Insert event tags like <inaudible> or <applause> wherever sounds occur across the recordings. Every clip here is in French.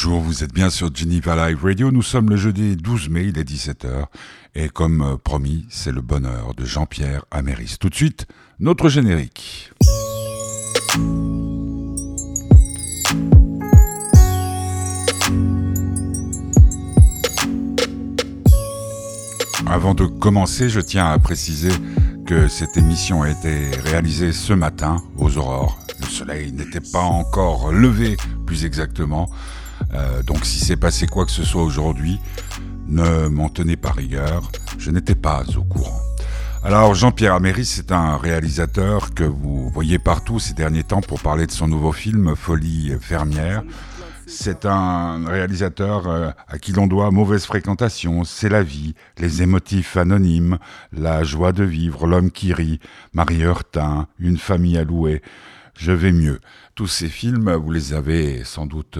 Bonjour, vous êtes bien sur Geneva Live Radio. Nous sommes le jeudi 12 mai, il est 17h. Et comme euh, promis, c'est le bonheur de Jean-Pierre Améris. Tout de suite, notre générique. Avant de commencer, je tiens à préciser que cette émission a été réalisée ce matin aux aurores. Le soleil n'était pas encore levé, plus exactement. Euh, donc si c'est passé quoi que ce soit aujourd'hui, ne m'en tenez pas rigueur, je n'étais pas au courant. Alors Jean-Pierre Améris, c'est un réalisateur que vous voyez partout ces derniers temps pour parler de son nouveau film Folie fermière. C'est un réalisateur euh, à qui l'on doit mauvaise fréquentation, c'est la vie, les émotifs anonymes, la joie de vivre, l'homme qui rit, Marie Heurtin, une famille à louer. Je vais mieux. Tous ces films, vous les avez sans doute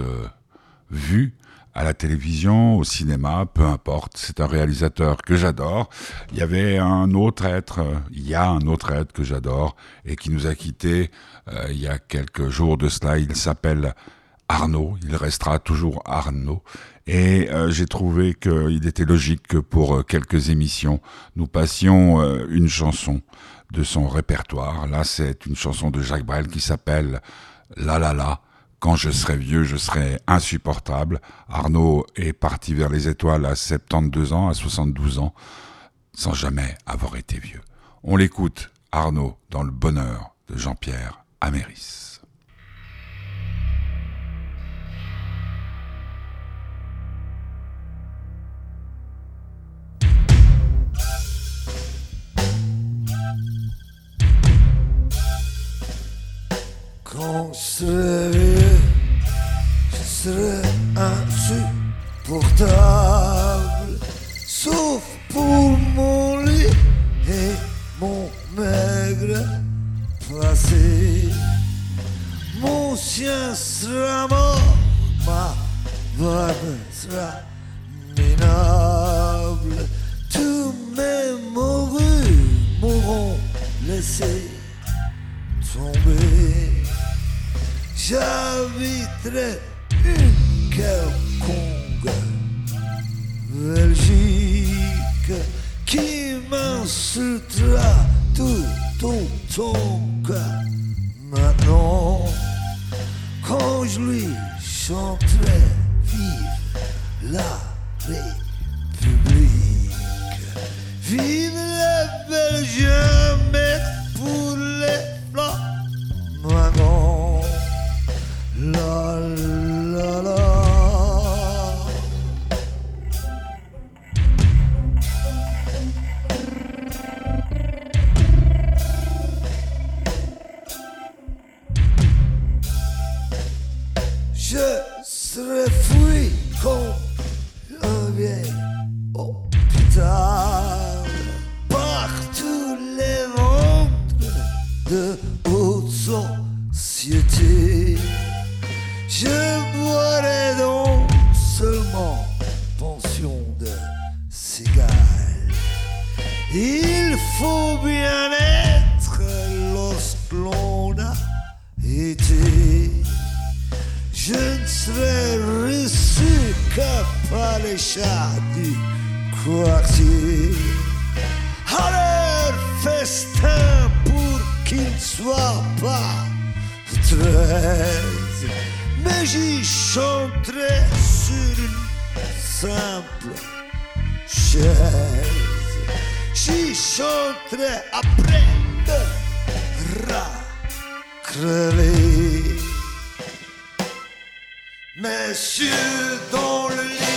euh, vus à la télévision, au cinéma, peu importe. C'est un réalisateur que j'adore. Il y avait un autre être, euh, il y a un autre être que j'adore et qui nous a quittés il y a quelques jours de cela. Il s'appelle Arnaud, il restera toujours Arnaud. Et euh, j'ai trouvé qu'il était logique que pour euh, quelques émissions, nous passions euh, une chanson de son répertoire. Là, c'est une chanson de Jacques Brel qui s'appelle La La La. Quand je serai vieux, je serai insupportable. Arnaud est parti vers les étoiles à 72 ans, à 72 ans, sans jamais avoir été vieux. On l'écoute, Arnaud, dans le bonheur de Jean-Pierre Améris. Quand serai je serai insupportable, sauf pour mon lit et mon maigre passé. Mon chien sera mort, ma femme sera minable. Tous mes mourus m'auront laissé tomber j'habiterai J'y chanterai après de crever. Messieurs, dans le lit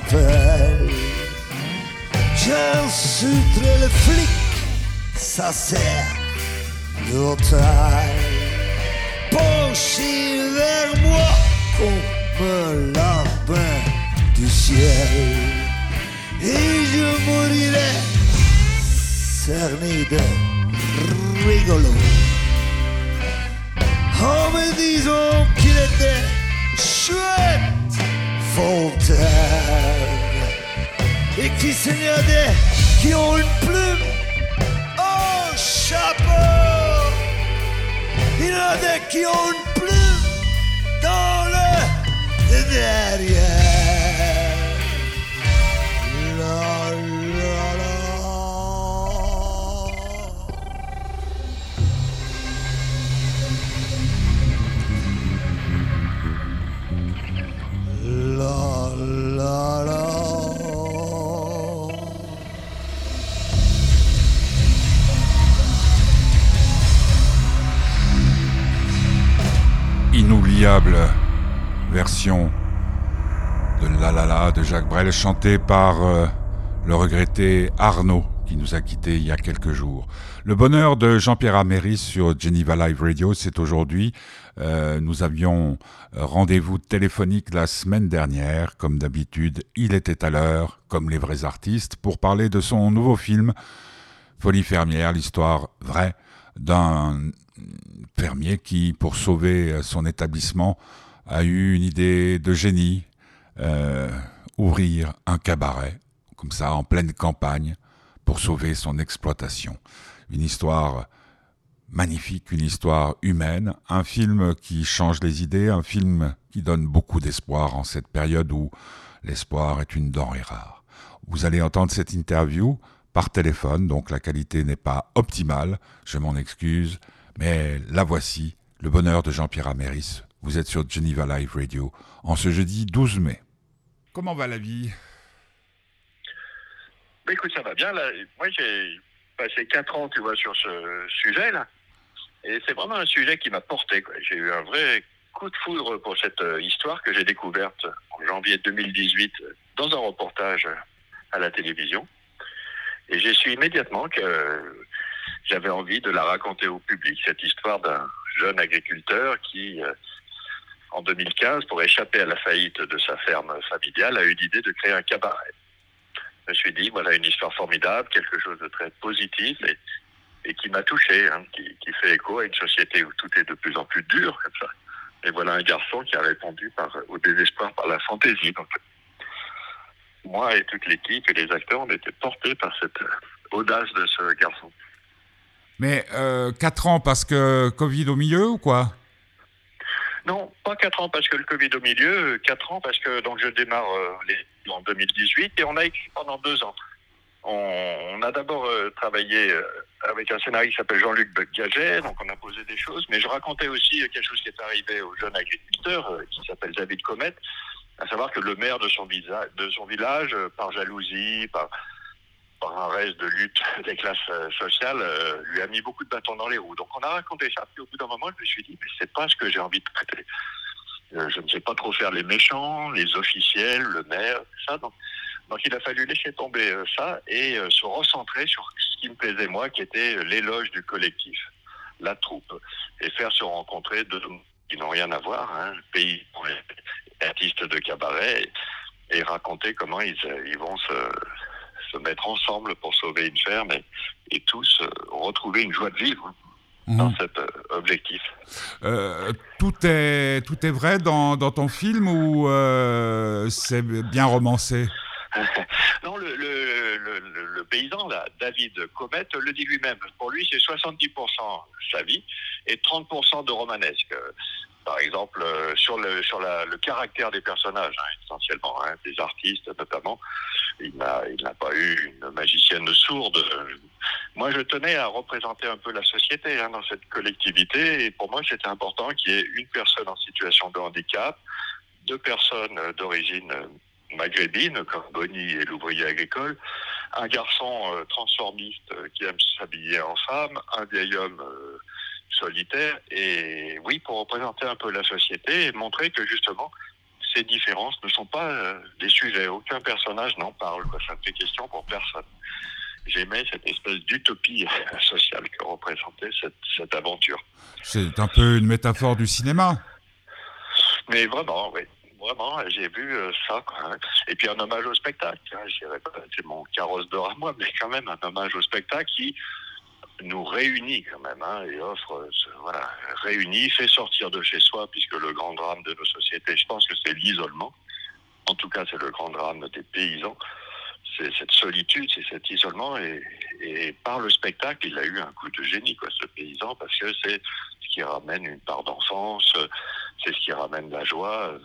appelle. J'insulterai le flic ça sert de taille. Penché vers moi comme un lapin du ciel. Et je mourirai cerné de rigolo. En me disant qu'il était chouette, Voltaire. Et qui signalait qui ont une plume au chapeau. Il y en a des qui ont une plume dans le derrière. Inoubliable version de La La La de Jacques Brel chantée par euh, le regretté Arnaud qui nous a quittés il y a quelques jours. Le bonheur de Jean-Pierre Améris sur Geneva Live Radio, c'est aujourd'hui. Euh, nous avions rendez-vous téléphonique la semaine dernière, comme d'habitude. Il était à l'heure, comme les vrais artistes, pour parler de son nouveau film Folie fermière, l'histoire vraie d'un fermier qui, pour sauver son établissement, a eu une idée de génie, euh, ouvrir un cabaret, comme ça, en pleine campagne, pour sauver son exploitation. Une histoire magnifique, une histoire humaine, un film qui change les idées, un film qui donne beaucoup d'espoir en cette période où l'espoir est une denrée rare. Vous allez entendre cette interview par téléphone, donc la qualité n'est pas optimale, je m'en excuse, mais la voici, le bonheur de Jean-Pierre Améris. Vous êtes sur Geneva Live Radio en ce jeudi 12 mai. Comment va la vie? Bah, écoute, ça va bien. Là. Moi, j'ai passé 4 ans, tu vois, sur ce sujet-là. Et c'est vraiment un sujet qui m'a porté. J'ai eu un vrai coup de foudre pour cette euh, histoire que j'ai découverte en janvier 2018 euh, dans un reportage à la télévision. Et j'ai su immédiatement que euh, j'avais envie de la raconter au public, cette histoire d'un jeune agriculteur qui, en 2015, pour échapper à la faillite de sa ferme familiale, a eu l'idée de créer un cabaret. Me suis dit, voilà une histoire formidable, quelque chose de très positif et, qui m'a touché, hein, qui, fait écho à une société où tout est de plus en plus dur comme ça. Et voilà un garçon qui a répondu par, au désespoir par la fantaisie. Moi et toute l'équipe et les acteurs, on était portés par cette euh, audace de ce garçon. Mais euh, 4 ans parce que Covid au milieu ou quoi? Non, pas 4 ans parce que le Covid au milieu, 4 ans parce que donc je démarre euh, en 2018 et on a écrit pendant 2 ans. On, a d'abord euh, travaillé euh, avec un scénariste qui s'appelle Jean-Luc Gaget, donc on a posé des choses, mais je racontais aussi quelque chose qui est arrivé au jeune agriculteur qui s'appelle David Comet, à savoir que le maire de son, village, par jalousie, par, par un reste de lutte des classes euh, sociales, euh, lui a mis beaucoup de bâtons dans les roues. Donc on a raconté ça, puis au bout d'un moment, je me suis dit, mais c'est pas ce que j'ai envie de traiter. Euh, je ne sais pas trop faire les méchants, les officiels, le maire, tout ça. Donc, donc il a fallu laisser tomber ça et se recentrer sur ce qui me plaisait moi, qui était l'éloge du collectif, la troupe, et faire se rencontrer deux qui n'ont rien à voir, hein, pays artistes de cabaret, et raconter comment ils vont se, se mettre ensemble pour sauver une ferme et, et tous euh, retrouver une joie de vivre dans Mhm. cet euh, objectif. Euh, tout, est, tout est vrai dans, dans ton film ou euh, c'est bien romancé? <laughs> Non, le, le, le, le- le paysan, là, David Comet, le dit lui-même. Pour lui, c'est 70% sa vie et 30% de romanesque. Par exemple, sur le, sur la, le caractère des personnages, hein, essentiellement, hein, des artistes notamment. Il n'a pas eu une magicienne sourde. Moi, je tenais à représenter un peu la société hein, dans cette collectivité. Et pour moi, c'était important qu'il y ait une personne en situation de handicap, deux personnes d'origine maghrébine, comme Bonnie et l'ouvrier agricole, un garçon euh, transformiste euh, qui aime s'habiller en femme, un vieil homme euh, solitaire, et oui, pour représenter un peu la société et montrer que justement, ces différences ne sont pas euh, des sujets. Aucun personnage n'en parle, quoi. ça ne fait question pour personne. j'aimais cette espèce d'utopie <laughs> sociale que représentait cette, cette aventure. C'est un peu une métaphore du cinéma. Mais vraiment, oui. Vraiment, j'ai vu euh, ça. Quoi. Et puis un hommage au spectacle. Hein. C'est mon carrosse d'or à moi, mais quand même un hommage au spectacle qui nous réunit quand même hein, et offre, euh, voilà, réunit, fait sortir de chez soi, puisque le grand drame de nos sociétés, je pense que c'est l'isolement. En tout cas, c'est le grand drame des paysans. C'est cette solitude, c'est cet isolement. Et, par le spectacle, il a eu un coup de génie, quoi, ce paysan, parce que c'est ce qui ramène une part d'enfance, c'est ce qui ramène la joie,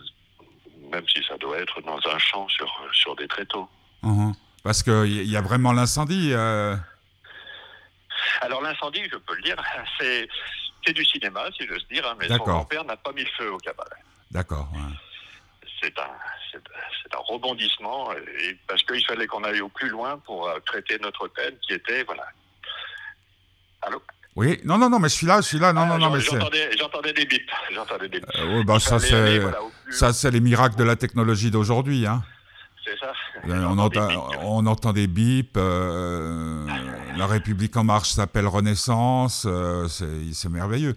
même si ça doit être dans un champ sur, sur des tréteaux. Mhm. Parce qu'il y a vraiment l'incendie. euh, Alors l'incendie, je peux le dire, <laughs> c'est du cinéma, si j'ose dire, hein, mais son grand-père n'a pas mis le feu au cabaret. D'accord. ouais. C'est un, rebondissement, et, parce qu'il fallait qu'on aille au plus loin pour euh, traiter notre thème, qui était, voilà. Allô? Oui, non, non, non, mais je suis là, je suis là. Non, Ah, non, non, mais j'entendais, des bips, j'entendais des bips. Euh, bah, ça, c'est. voilà, plus- les miracles de la technologie d'aujourd'hui. Hein. c'est ça. Euh, On, entend, bips. on entend des bips. euh, la République en marche s'appelle Renaissance. euh, c'est merveilleux.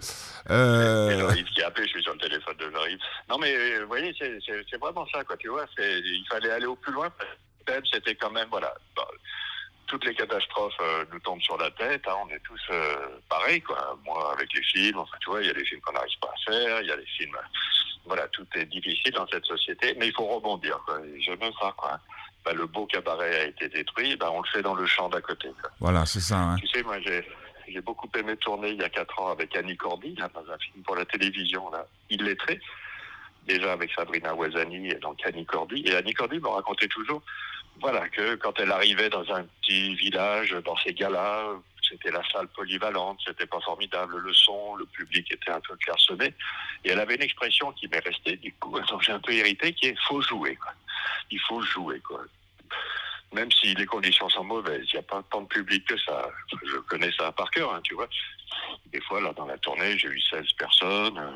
Et Euh, Jean-Yves qui a appelé, je suis sur le téléphone de Jean-Yves. Non, mais euh, vous voyez, c'est- vraiment ça, quoi, tu vois. Il fallait aller au plus loin. C'était quand même, voilà, bah, toutes les catastrophes euh, nous tombent sur la tête. hein, on est tous pareils, quoi. Moi, avec les films, enfin, tu vois, il y a des films qu'on n'arrive pas à faire, il y a des films. Voilà, tout est difficile dans cette société, mais il faut rebondir, quoi. Et J'aime ça, quoi. Bah, le beau cabaret a été détruit, bah, on le fait dans le champ d'à côté, quoi. voilà, c'est ça. hein. Tu sais, moi, j'ai, j'ai beaucoup aimé tourner il y a quatre ans avec Annie Cordy, là, dans un film pour la télévision, là, illettré. Déjà avec Sabrina Ouazani et donc Annie Cordy. Et Annie Cordy me racontait toujours, voilà, que quand elle arrivait dans un petit village, dans ces galas, c'était la salle polyvalente, c'était pas formidable, le son, le public était un peu clairsemé. Et elle avait une expression qui m'est restée, du coup, <laughs> dont j'ai un peu hérité, qui est faut jouer. Il faut jouer, quoi même si les conditions sont mauvaises, il n'y a pas tant de public que ça. Je connais ça par cœur, hein, tu vois. Des fois, là, dans la tournée, j'ai eu 16 personnes. euh,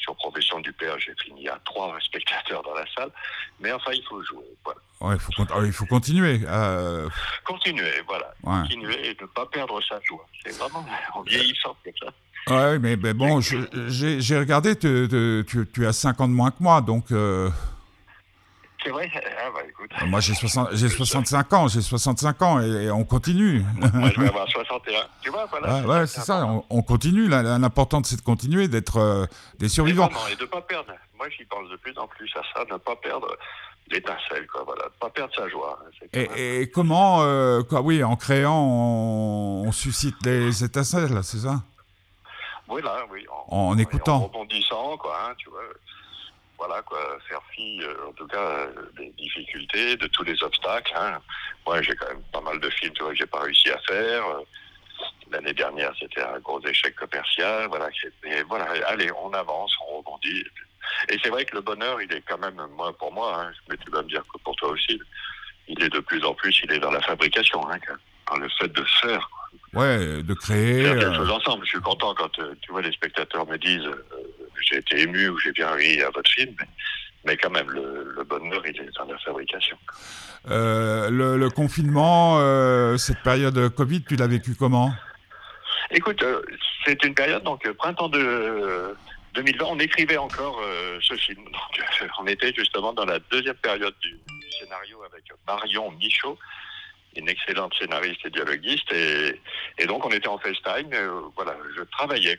sur Profession du Père, j'ai fini à 3 spectateurs dans la salle. Mais enfin, il faut jouer. Voilà. Ouais, il, faut, cont- ah, il faut continuer. euh, Continuer, voilà. ouais. Continuer et ne pas perdre sa joie. C'est vraiment <laughs> en vieillissant comme ça. Ouais, mais, mais bon, j'ai regardé, tu, tu- tu- tu as 5 ans de moins que moi, donc euh, C'est vrai? Ah, bah écoute. moi j'ai 60 j'ai 65 ans, j'ai 65 ans et, et on continue. Moi, je vais avoir 61. Tu vois, voilà. Ouais, ouais, c'est ça, on, on continue. L'important, c'est de continuer, d'être euh, des survivants. vraiment, et de ne pas perdre. Moi, j'y pense de plus en plus à ça, ne pas perdre l'étincelle, quoi. Voilà, ne pas perdre sa joie. hein, même- Et, et comment, euh, quoi, oui, en créant, on, on suscite les étincelles, c'est ça? Voilà, oui. En écoutant. En rebondissant, quoi, hein, tu vois. Voilà, quoi, faire fi, euh, en tout cas, euh, des difficultés, de tous les obstacles. Hein. Moi, j'ai quand même pas mal de films, tu vois, que j'ai pas réussi à faire. Euh, L'année dernière, c'était un gros échec commercial. Voilà, et voilà, allez, on avance, on rebondit. Et c'est vrai que le bonheur, il est quand même, moi, pour moi, hein, mais tu vas me dire que pour toi aussi, il est de plus en plus, il est dans la fabrication, hein, dans le fait de faire. Ouais, de créer. faire quelque chose ensemble. Je suis content quand tu vois les spectateurs me disent j'ai été ému ou j'ai bien ri à votre film, mais, mais quand même le, le bonheur il est dans la fabrication. euh, le, le confinement, euh, cette période Covid, tu l'as vécu comment? Écoute, euh, c'est une période donc printemps de euh, 2020, on écrivait encore ce film. <laughs> Donc, on était justement dans la deuxième période du, du scénario avec Marion Michaud, une excellente scénariste et dialoguiste, et, et donc on était en FaceTime. euh, voilà, je travaillais.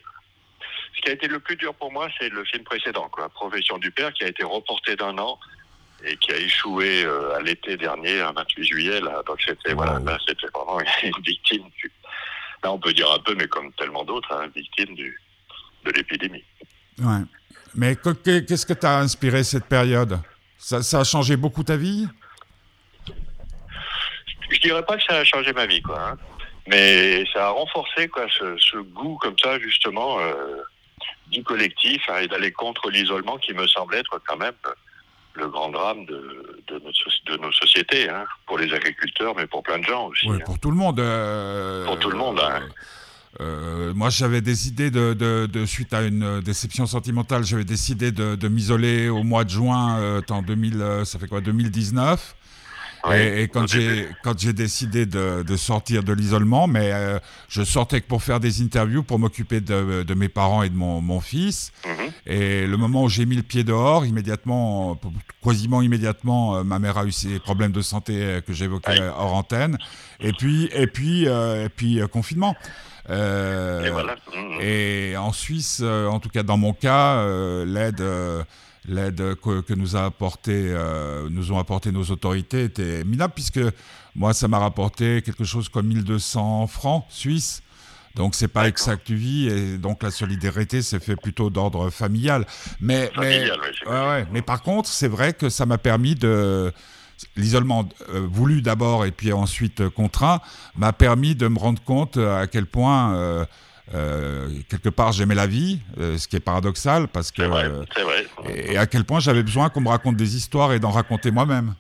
Ce qui a été le plus dur pour moi, c'est le film précédent, quoi, Profession du père, qui a été reporté d'un an et qui a échoué euh, à l'été dernier, un 28 juillet. Là, donc c'était voilà, là, c'était vraiment <laughs> une victime. du- Là, on peut dire un peu, mais comme tellement d'autres, hein, victime du, de l'épidémie. Ouais. Mais que- que- qu'est-ce que t'a inspiré cette période? Ça, ça a changé beaucoup ta vie? Je dirais pas que ça a changé ma vie, quoi. hein. Mais ça a renforcé quoi, ce, ce goût comme ça, justement, euh, du collectif et d'aller contre l'isolement qui me semble être quand même le grand drame de, nos sociétés, hein, pour les agriculteurs, mais pour plein de gens aussi. Ouais, hein. Pour tout le monde. euh, Pour tout le monde, hein. euh, moi, j'avais décidé de, de- suite à une déception sentimentale, j'avais décidé de, m'isoler au mois de juin, euh, en 2000, euh, ça fait quoi, 2019. Et, quand j'ai quand j'ai décidé de, de, sortir de l'isolement, mais euh, je sortais que pour faire des interviews, pour m'occuper de, de, mes parents et de mon, mon fils. Mhm. Et le moment où j'ai mis le pied dehors, immédiatement, quasiment immédiatement, euh, ma mère a eu ses problèmes de santé euh, que j'évoquais hors antenne. Et puis et puis et puis confinement. et, voilà. Mhm. et en Suisse, en tout cas dans mon cas, l'aide l'aide que, nous a apporté, euh, nous ont apporté nos autorités était minable puisque moi ça m'a rapporté quelque chose comme 1200 francs suisses. Donc c'est pas exact vie et donc la solidarité s'est fait plutôt d'ordre familial. Mais mais, par contre c'est vrai que ça m'a permis de l'isolement euh, voulu d'abord et puis ensuite contraint m'a permis de me rendre compte à quel point euh, euh, quelque part j'aimais la vie, euh, ce qui est paradoxal parce que vrai, vrai. Et, à quel point j'avais besoin qu'on me raconte des histoires et d'en raconter moi-même.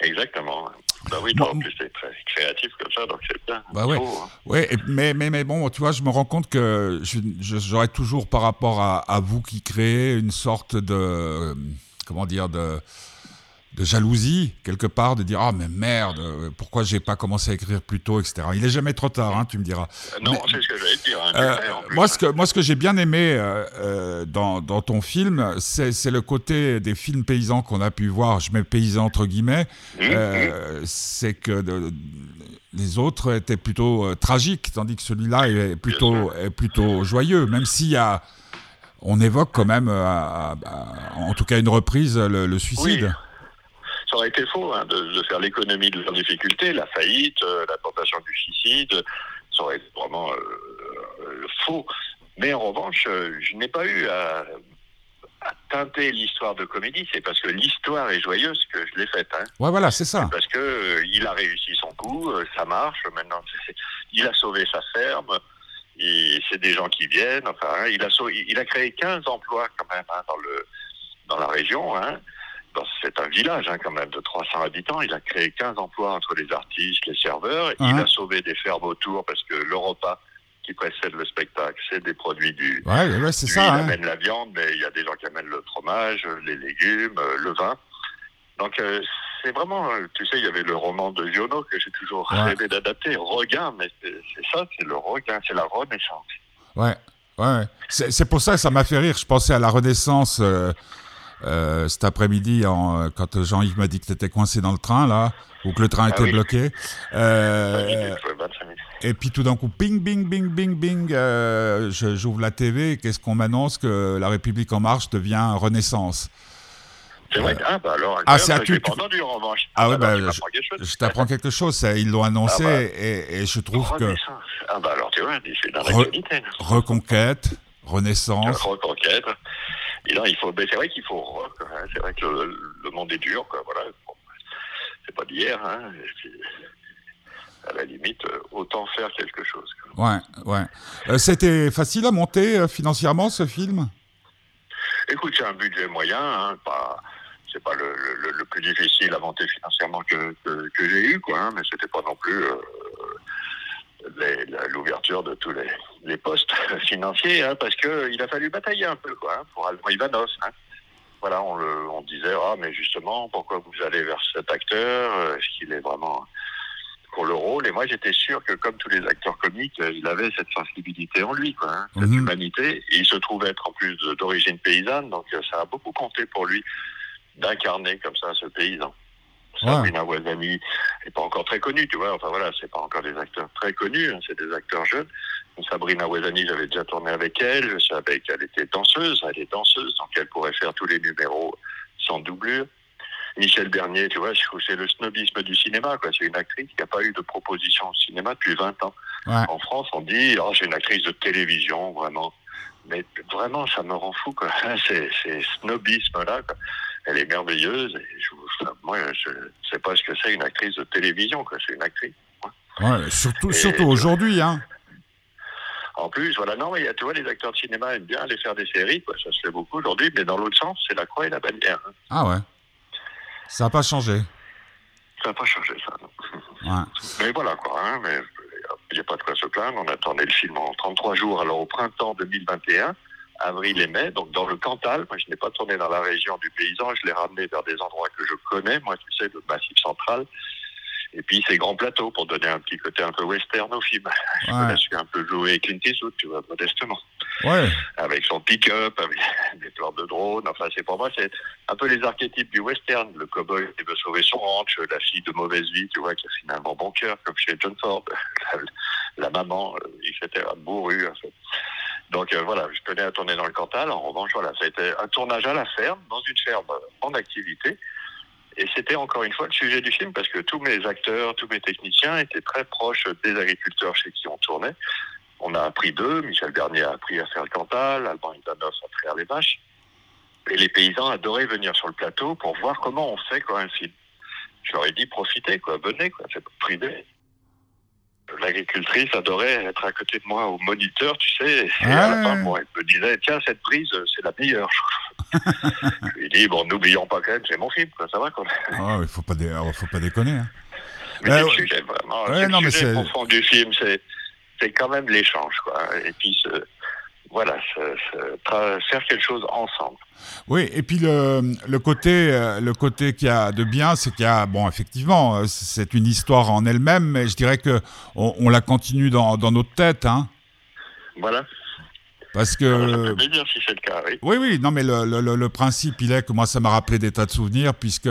Exactement. Bah oui, toi, en plus, c'est très créatif comme ça, donc c'est bien. Bah ouais. Hein. ouais mais, mais, mais bon, tu vois, je me rends compte que j'aurais toujours, par rapport à, à, vous qui créez, une sorte de. Comment dire de de jalousie quelque part de dire ah mais merde pourquoi j'ai pas commencé à écrire plus tôt etc il est jamais trop tard hein, tu me diras. Euh, non c'est ce que j'allais te dire hein, euh, moi ce que moi ce que j'ai bien aimé euh, dans, dans, ton film c'est le côté des films paysans qu'on a pu voir. Je mets paysans entre guillemets. Mmh, mmh. c'est que les autres étaient plutôt tragiques tandis que celui-là est plutôt est plutôt joyeux même s'il y a on évoque quand même en tout cas une reprise le, suicide ça aurait été faux hein, de, faire l'économie de leurs difficultés, la faillite, euh, la tentation du suicide, ça aurait été vraiment euh, euh, faux. Mais en revanche, je n'ai pas eu à, teinter l'histoire de comédie, c'est parce que l'histoire est joyeuse que je l'ai faite. Hein. Ouais, voilà, c'est ça. Parce que il a réussi son coup, ça marche. Maintenant, il a sauvé sa ferme. C'est des gens qui viennent. Enfin, hein, il a il a créé 15 emplois quand même dans le dans la région. Hein c'est un village hein, quand même de 300 habitants. Il a créé 15 emplois entre les artistes, les serveurs. Il a sauvé des fermes autour parce que le repas qui précède le spectacle, c'est des produits du. Ouais, c'est ça. Il hein. amène la viande, mais il y a des gens qui amènent le fromage, les légumes, euh, le vin. Donc euh, c'est vraiment, euh, tu sais, il y avait le roman de Giono que j'ai toujours rêvé d'adapter, Regain, mais c'est ça, c'est le regain, c'est la renaissance. Ouais, ouais. C'est pour ça que ça m'a fait rire. Je pensais à la renaissance. Euh, cet après-midi, euh, quand Jean-Yves m'a dit que tu étais coincé dans le train, là, ou que le train ah était bloqué. Euh, et puis tout d'un coup, ping, bing, bing, bing, bing, j'ouvre la TV, qu'est-ce qu'on m'annonce? Que La République En Marche devient Renaissance. C'est vrai Ah, bah alors, ah, c'est à tout. entendu, en revanche. Ah, ouais, bah, je, t'apprends quelque chose. Ça, ils l'ont annoncé ah, bah. et, et, je trouve que. Ah, bah alors, tu vois, c'est dans la Re Reconquête, Renaissance. Reconquête. Et là, il faut, ben, c'est vrai qu'il faut, c'est vrai que le, monde est dur, quoi, voilà. c'est pas d'hier, hein. À la limite, euh, autant faire quelque chose. Ouais, ouais. Euh, c'était facile à monter euh, financièrement ce film? Écoute, c'est un budget moyen, hein, pas, c'est pas le, le, plus difficile à monter financièrement que, que, j'ai eu, quoi, hein, mais c'était pas non plus l'ouverture de tous les, les postes <laughs> financiers, hein, parce qu'il a fallu batailler un peu quoi, hein, pour Alban Ivanos. Hein. Voilà, on, le, on disait, ah, mais justement, pourquoi vous allez vers cet acteur? Est-ce qu'il est vraiment pour le rôle? Et moi, j'étais sûr que, comme tous les acteurs comiques, il avait cette sensibilité en lui, quoi, cette mhm. humanité. Et il se trouve être en plus d'origine paysanne, donc euh, ça a beaucoup compté pour lui d'incarner comme ça ce paysan. Sabrina Ouazani n'est pas encore très connue, tu vois. Enfin voilà, c'est pas encore des acteurs très connus, hein, c'est des acteurs jeunes. Sabrina Ouazani, j'avais déjà tourné avec elle, je savais qu'elle était danseuse, elle est danseuse, donc elle pourrait faire tous les numéros sans doublure. Michel Bernier, tu vois, c'est le snobisme du cinéma, quoi. C'est une actrice qui n'a pas eu de proposition au cinéma depuis 20 ans. En France, on dit, oh, c'est une actrice de télévision, vraiment. Mais vraiment, ça me rend fou, quoi. <laughs> C'est snobisme-là, Elle est merveilleuse. Et je, moi, je ne sais pas ce que c'est une actrice de télévision, quoi. C'est une actrice. Ouais, surtout, surtout aujourd'hui, hein. En plus, voilà, non, mais tu vois, les acteurs de cinéma aiment bien aller faire des séries, quoi. Ça se fait beaucoup aujourd'hui, mais dans l'autre sens, c'est la croix et la bannière. Hein. Ah ouais. Ça n'a pas changé. Ça n'a pas changé, ça. Ouais. Mais voilà, quoi. Hein, mais il n'y a pas de quoi se plaindre. On attendait le film en 33 jours. Alors, au printemps 2021, avril et mai, donc dans le Cantal. Moi, je n'ai pas tourné dans la région du paysan, je l'ai ramené vers des endroits que je connais, moi, tu sais, le Massif central. Et puis ces grands plateaux pour donner un petit côté un peu western au film. <laughs> Je suis un peu joué Clint Eastwood, tu vois, modestement. Ouais. Avec son pick-up, avec <laughs> des plans de drone. Enfin, c'est pour moi, c'est un peu les archétypes du western. Le cowboy qui veut sauver son ranch, la fille de mauvaise vie, tu vois, qui a finalement bon cœur, comme chez John Ford, <laughs> la, maman, euh, etc., bourru, en fait. Donc euh, voilà, je tenais à tourner dans le Cantal. En revanche, voilà, ça a été un tournage à la ferme, dans une ferme en activité. Et c'était encore une fois le sujet du film parce que tous mes acteurs, tous mes techniciens étaient très proches des agriculteurs chez qui on tournait. On a appris d'eux, Michel Bernier a appris à faire le Cantal, Alban Ivanov à traire les vaches. Et les paysans adoraient venir sur le plateau pour voir comment on fait quoi un film. Je leur ai dit profitez quoi, venez quoi, c'est privé l'agricultrice adorait être à côté de moi au moniteur, tu sais. Et à la fin, elle me disait, tiens, cette prise, c'est la meilleure. <laughs> je lui ai dit, bon, n'oublions pas quand même, c'est mon film, quoi, ça va quoi. Ah, il faut pas, faut pas déconner. Hein. Mais c'est le sujet, vraiment. Ouais, non, le sujet profond du film, c'est quand même l'échange, quoi. Et puis, voilà, faire quelque chose ensemble. Oui, et puis le, le côté, euh, le côté qu'il y a de bien, c'est qu'il y a, bon, effectivement, euh, c'est une histoire en elle-même, mais je dirais que on, la continue dans, dans notre tête, hein. Voilà. Parce que. Ça bien si c'est le cas, oui. Oui, oui, non, mais le, le, le, principe, il est que moi, ça m'a rappelé des tas de souvenirs, puisque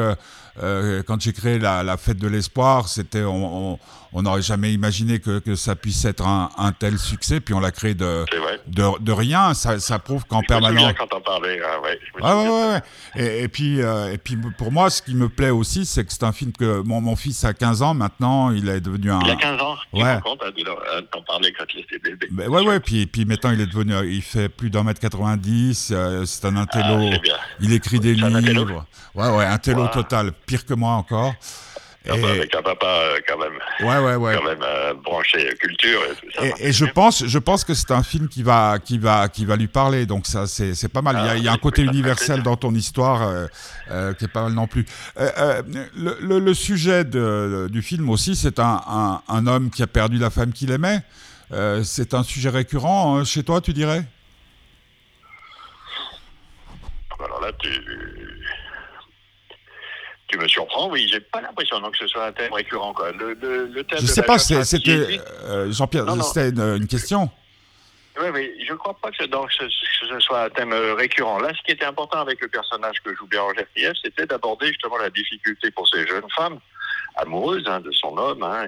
euh, quand j'ai créé la, la, fête de l'espoir, c'était, on n'aurait jamais imaginé que, que, ça puisse être un, un tel succès, puis on l'a créé de, de, de, rien. Ça, ça prouve qu'en permanence. quand on parlait, ah, ouais, ouais, ouais, ouais, Et, et puis, euh, et puis, pour moi, ce qui me plaît aussi, c'est que c'est un film que mon, mon fils a 15 ans maintenant, il est devenu un. Il a 15 ans, tu ouais. compte, hein, t'en parlais quand il était bébé. Ben, ouais, ouais, puis, puis maintenant, il est devenu, il fait plus d'un mètre 90, euh, c'est un intello. Ah, il écrit des livres. Ouais, ouais, intello total, pire que moi encore. Et... Avec un papa euh, quand même, ouais, ouais, ouais. Quand même euh, branché culture et tout ça. Et, je pense, je pense que c'est un film qui va, qui va, qui va lui parler. Donc ça, c'est, pas mal. il, y a, il y a, un ah, côté universel dans ton histoire euh, euh, qui est pas mal non plus. Euh, le, le, le, sujet de, du film aussi, c'est un, un, un, homme qui a perdu la femme qu'il aimait. C'est un sujet récurrent hein, chez toi, tu dirais? Alors là, tu tu me surprends, oui, j'ai pas l'impression que ce soit un thème récurrent. Quoi. Le, le, le thème je sais pas, c'était. Euh, Jean-Pierre, c'était une, question. Oui, mais je ne crois pas que, donc, ce, ce, soit un thème euh, récurrent. Là, ce qui était important avec le personnage que joue Bérangère Krief, c'était d'aborder justement la difficulté pour ces jeunes femmes, amoureuses hein, de son homme, hein,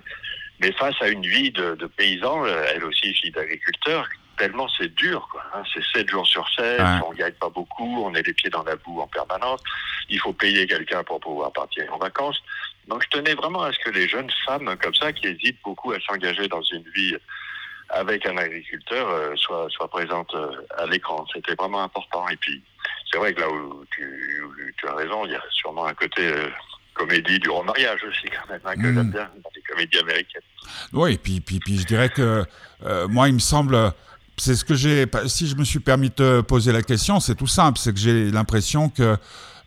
mais face à une vie de, de paysan, euh, elle aussi fille d'agriculteur, tellement c'est dur. Hein. C'est 7 jours sur 7, on gagne pas beaucoup, on est les pieds dans la boue en permanence, il faut payer quelqu'un pour pouvoir partir en vacances. Donc je tenais vraiment à ce que les jeunes femmes comme ça, qui hésitent beaucoup à s'engager dans une vie avec un agriculteur, euh, soient, soient présentes euh, à l'écran. C'était vraiment important. Et puis, c'est vrai que là où tu, tu, as raison, il y a sûrement un côté... Euh, comédie du remariage aussi quand même, hein, que mm. j'aime bien dans les comédies américaines. Oui, et puis, puis, puis je dirais que euh, moi, il me semble, c'est ce que j'ai. Si je me suis permis de te poser la question, c'est tout simple. C'est que j'ai l'impression que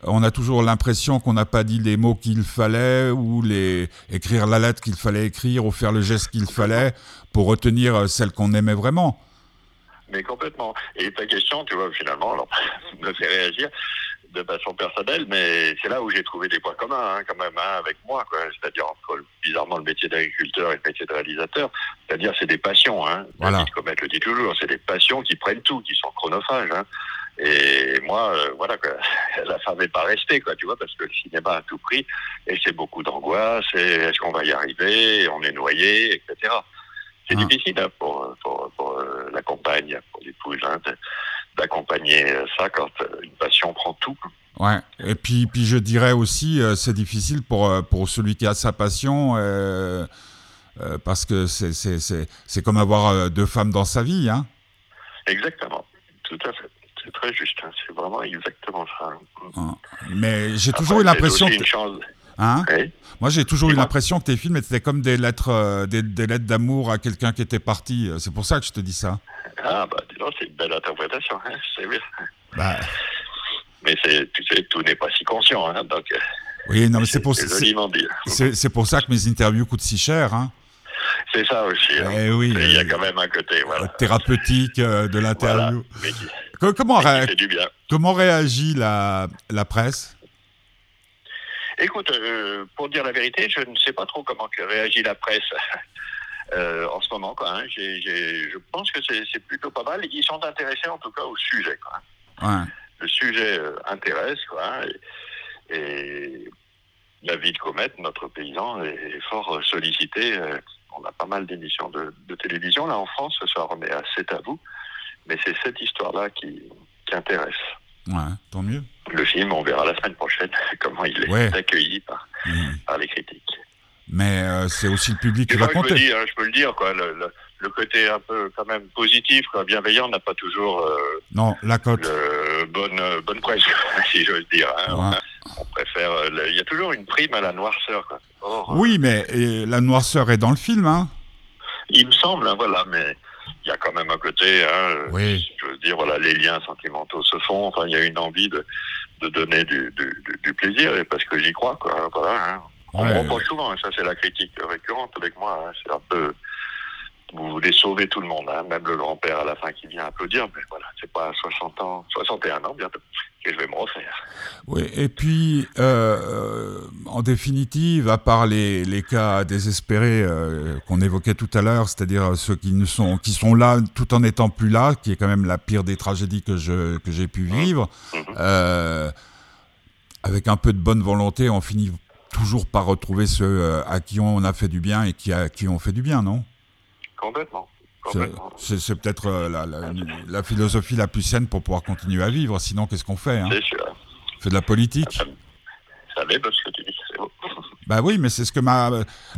on a toujours l'impression qu'on n'a pas dit les mots qu'il fallait ou les écrire la lettre qu'il fallait écrire ou faire le geste qu'il fallait pour retenir celle qu'on aimait vraiment. Mais complètement. Et ta question, tu vois, finalement, alors, <laughs> me fait réagir de façon personnelle, mais c'est là où j'ai trouvé des points communs, hein, quand même, hein, avec moi, C'est-à-dire entre bizarrement le métier d'agriculteur et le métier de réalisateur. C'est-à-dire, c'est des passions, hein. Voilà. Comme elle le dit toujours, c'est des passions qui prennent tout, qui sont chronophages. Hein. Et moi, euh, voilà, quoi, <laughs> la femme n'est pas restée, quoi, tu vois, parce que le cinéma a tout pris, et c'est beaucoup d'angoisse, et est-ce qu'on va y arriver, on est noyé, etc. C'est ah. difficile hein, pour, pour, pour euh, la compagne, pour l'épouse, hein, d'accompagner ça quand euh, une passion prend tout. Ouais. Et puis, puis je dirais aussi, euh, c'est difficile pour, euh, pour celui qui a sa passion, parce que c'est comme avoir deux femmes dans sa vie. Hein. Exactement, tout à fait. C'est très juste, hein. c'est vraiment exactement ça. Ah. Mais j'ai toujours eu l'impression que... Hein? Moi, j'ai toujours eu l'impression que tes films étaient comme des lettres, des, des lettres d'amour à quelqu'un qui était parti. C'est pour ça que je te dis ça. Ah, bah, c'est une belle interprétation, hein, c'est bien. Bah. Mais tu sais, tout n'est pas si conscient, hein, donc. Euh, oui, non, mais c'est pour, c'est pour ça que mes interviews coûtent si cher, hein. C'est ça aussi. Hein. Eh oui, il y a quand même un côté voilà. thérapeutique euh, de l'interview. Co- Comment, ré- comment réagit la, la presse? Écoute, euh, pour dire la vérité, je ne sais pas trop comment réagit la presse euh, en ce moment. Quoi, hein. Je pense que c'est plutôt pas mal. Ils sont intéressés en tout cas au sujet. Quoi. Ouais. Le sujet euh, intéresse. Quoi, hein, et, et David Comet, notre paysan, est, est fort euh, sollicité. on a pas mal d'émissions de, de télévision là en France. Ce soir, on est à C'est à vous. Mais c'est cette histoire-là qui, qui intéresse. Ouais, tant mieux. Le film, on verra la semaine prochaine <laughs> comment il est Ouais. accueilli par, Mm. par les critiques. Mais euh, c'est aussi le public qui va fois, je, compter. dire, je peux le dire, quoi, le, le- le côté un peu quand même positif, quoi, bienveillant, n'a pas toujours euh, Non, la cote. le bonne, euh, bonne presse, <laughs> si j'ose dire. hein. Ouais. On préfère. euh, Il y a toujours une prime à la noirceur. Quoi. Or, Oui, mais et la noirceur est dans le film, hein Il me semble, hein, voilà, mais il y a quand même un côté, hein, Oui. je veux dire, voilà, les liens sentimentaux se font. Enfin, il y a une envie de, de donner du, du, du- du plaisir, parce que j'y crois, quoi. Voilà. On me Ouais. reproche souvent, et ça c'est la critique récurrente avec moi. hein, C'est un peu, vous voulez sauver tout le monde, hein, même le grand-père à la fin qui vient applaudir, mais voilà, c'est pas à 60 ans, 61 ans bientôt que je vais me refaire. Oui, et puis, euh, euh, en définitive, à part les, les cas désespérés euh, qu'on évoquait tout à l'heure, c'est-à-dire ceux qui, ne sont, qui sont là tout en n'étant plus là, qui est quand même la pire des tragédies que, je, que j'ai pu vivre, Mhm. euh, avec un peu de bonne volonté, on finit toujours par retrouver ceux euh, à qui on a fait du bien et qui, à qui on fait du bien, non? Complètement. C'est- peut-être euh, la, la- la philosophie la plus saine pour pouvoir continuer à vivre, sinon qu'est-ce qu'on fait hein? C'est sûr. On fait de la politique? Ça, ça m'étonne ce que tu dis, c'est beau. <laughs> Bah oui, mais c'est ce que m'a.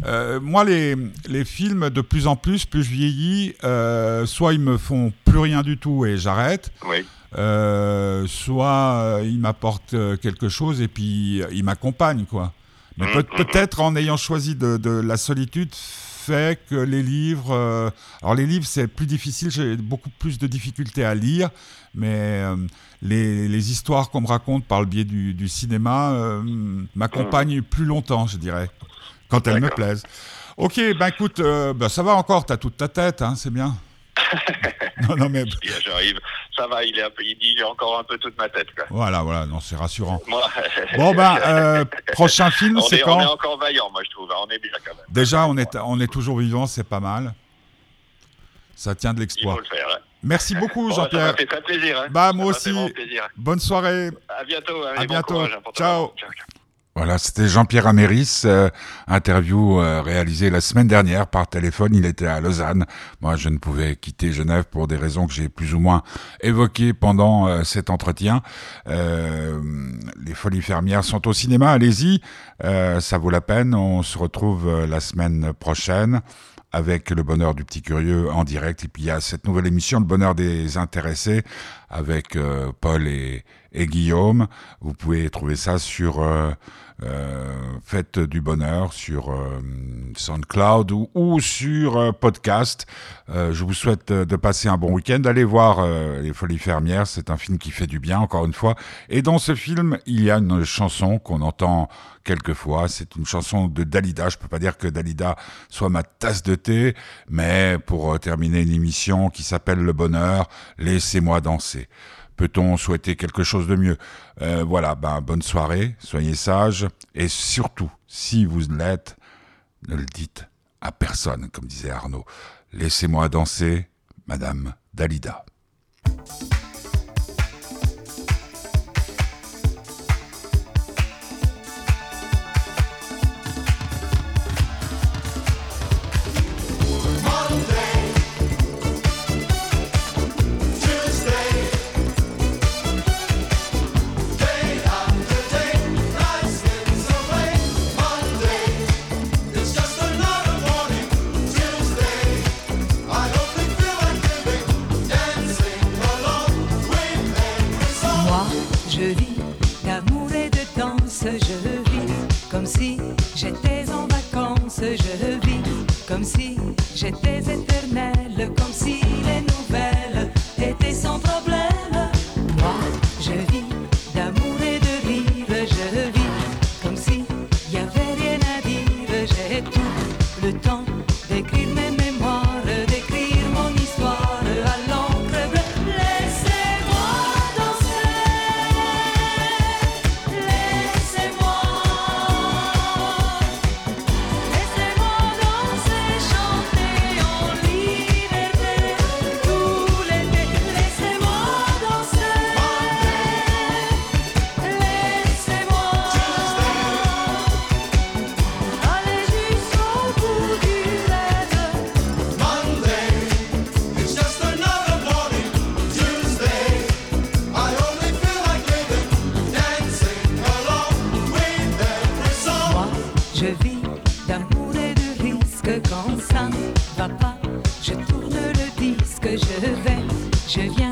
euh, moi, les, les films, de plus en plus, plus je vieillis, euh, soit ils me font plus rien du tout et j'arrête, Oui, euh, soit ils m'apportent quelque chose et puis ils m'accompagnent, quoi. Mais peut- mhm. peut-être en ayant choisi de, de la solitude fait que les livres. euh, alors les livres, c'est plus difficile, j'ai beaucoup plus de difficultés à lire, mais euh, les, les histoires qu'on me raconte par le biais du, du cinéma euh, m'accompagnent plus longtemps, je dirais, quand elles me plaisent. Ok, ben écoute, euh, ben, ça va encore, t'as toute ta tête, hein, c'est bien. <laughs> non, non, mais j'arrive, ça va, il, est un peu, il dit j'ai encore un peu toute ma tête. Quoi. voilà, voilà, non, c'est rassurant. Moi, <laughs> Bon, ben, <laughs> euh, prochain film, c'est est, on est quand encore vaillant, moi je trouve, hein, on est bien quand même. Déjà, on est, on est toujours vivant, c'est pas mal. Ça tient de Il l'exploit. faut le faire. hein. Merci beaucoup, <laughs> Bon, ça m'a Jean-Pierre. fait très plaisir. Hein. Bah, moi m'a aussi. plaisir. Bonne soirée. À bientôt. hein, À bon bientôt. courage, ciao. Voilà, c'était Jean-Pierre Améris, euh, interview euh, réalisée la semaine dernière par téléphone. Il était à Lausanne. Moi, je ne pouvais quitter Genève pour des raisons que j'ai plus ou moins évoquées pendant euh, cet entretien. Euh, les Folies fermières sont au cinéma. Allez-y, euh, ça vaut la peine. On se retrouve la semaine prochaine avec le bonheur du petit curieux en direct. Et puis il y a cette nouvelle émission, le bonheur des intéressés, avec Paul et, et Guillaume. Vous pouvez trouver ça sur euh, euh, Fête du bonheur, sur euh, SoundCloud ou, sur euh, podcast. Je vous souhaite de passer un bon week-end. Allez voir Les Folies fermières, c'est un film qui fait du bien, encore une fois. Et dans ce film, il y a une chanson qu'on entend quelquefois. C'est une chanson de Dalida. Je peux pas dire que Dalida soit ma tasse de thé, mais pour terminer une émission qui s'appelle Le Bonheur, laissez-moi danser. Peut-on souhaiter quelque chose de mieux? Euh, Voilà, ben, bonne soirée, soyez sages, et surtout, si vous l'êtes, ne le dites à personne, comme disait Arnaud. Laissez-moi danser, Madame Dalida. Je vis comme si j'étais éternelle, comme si je viens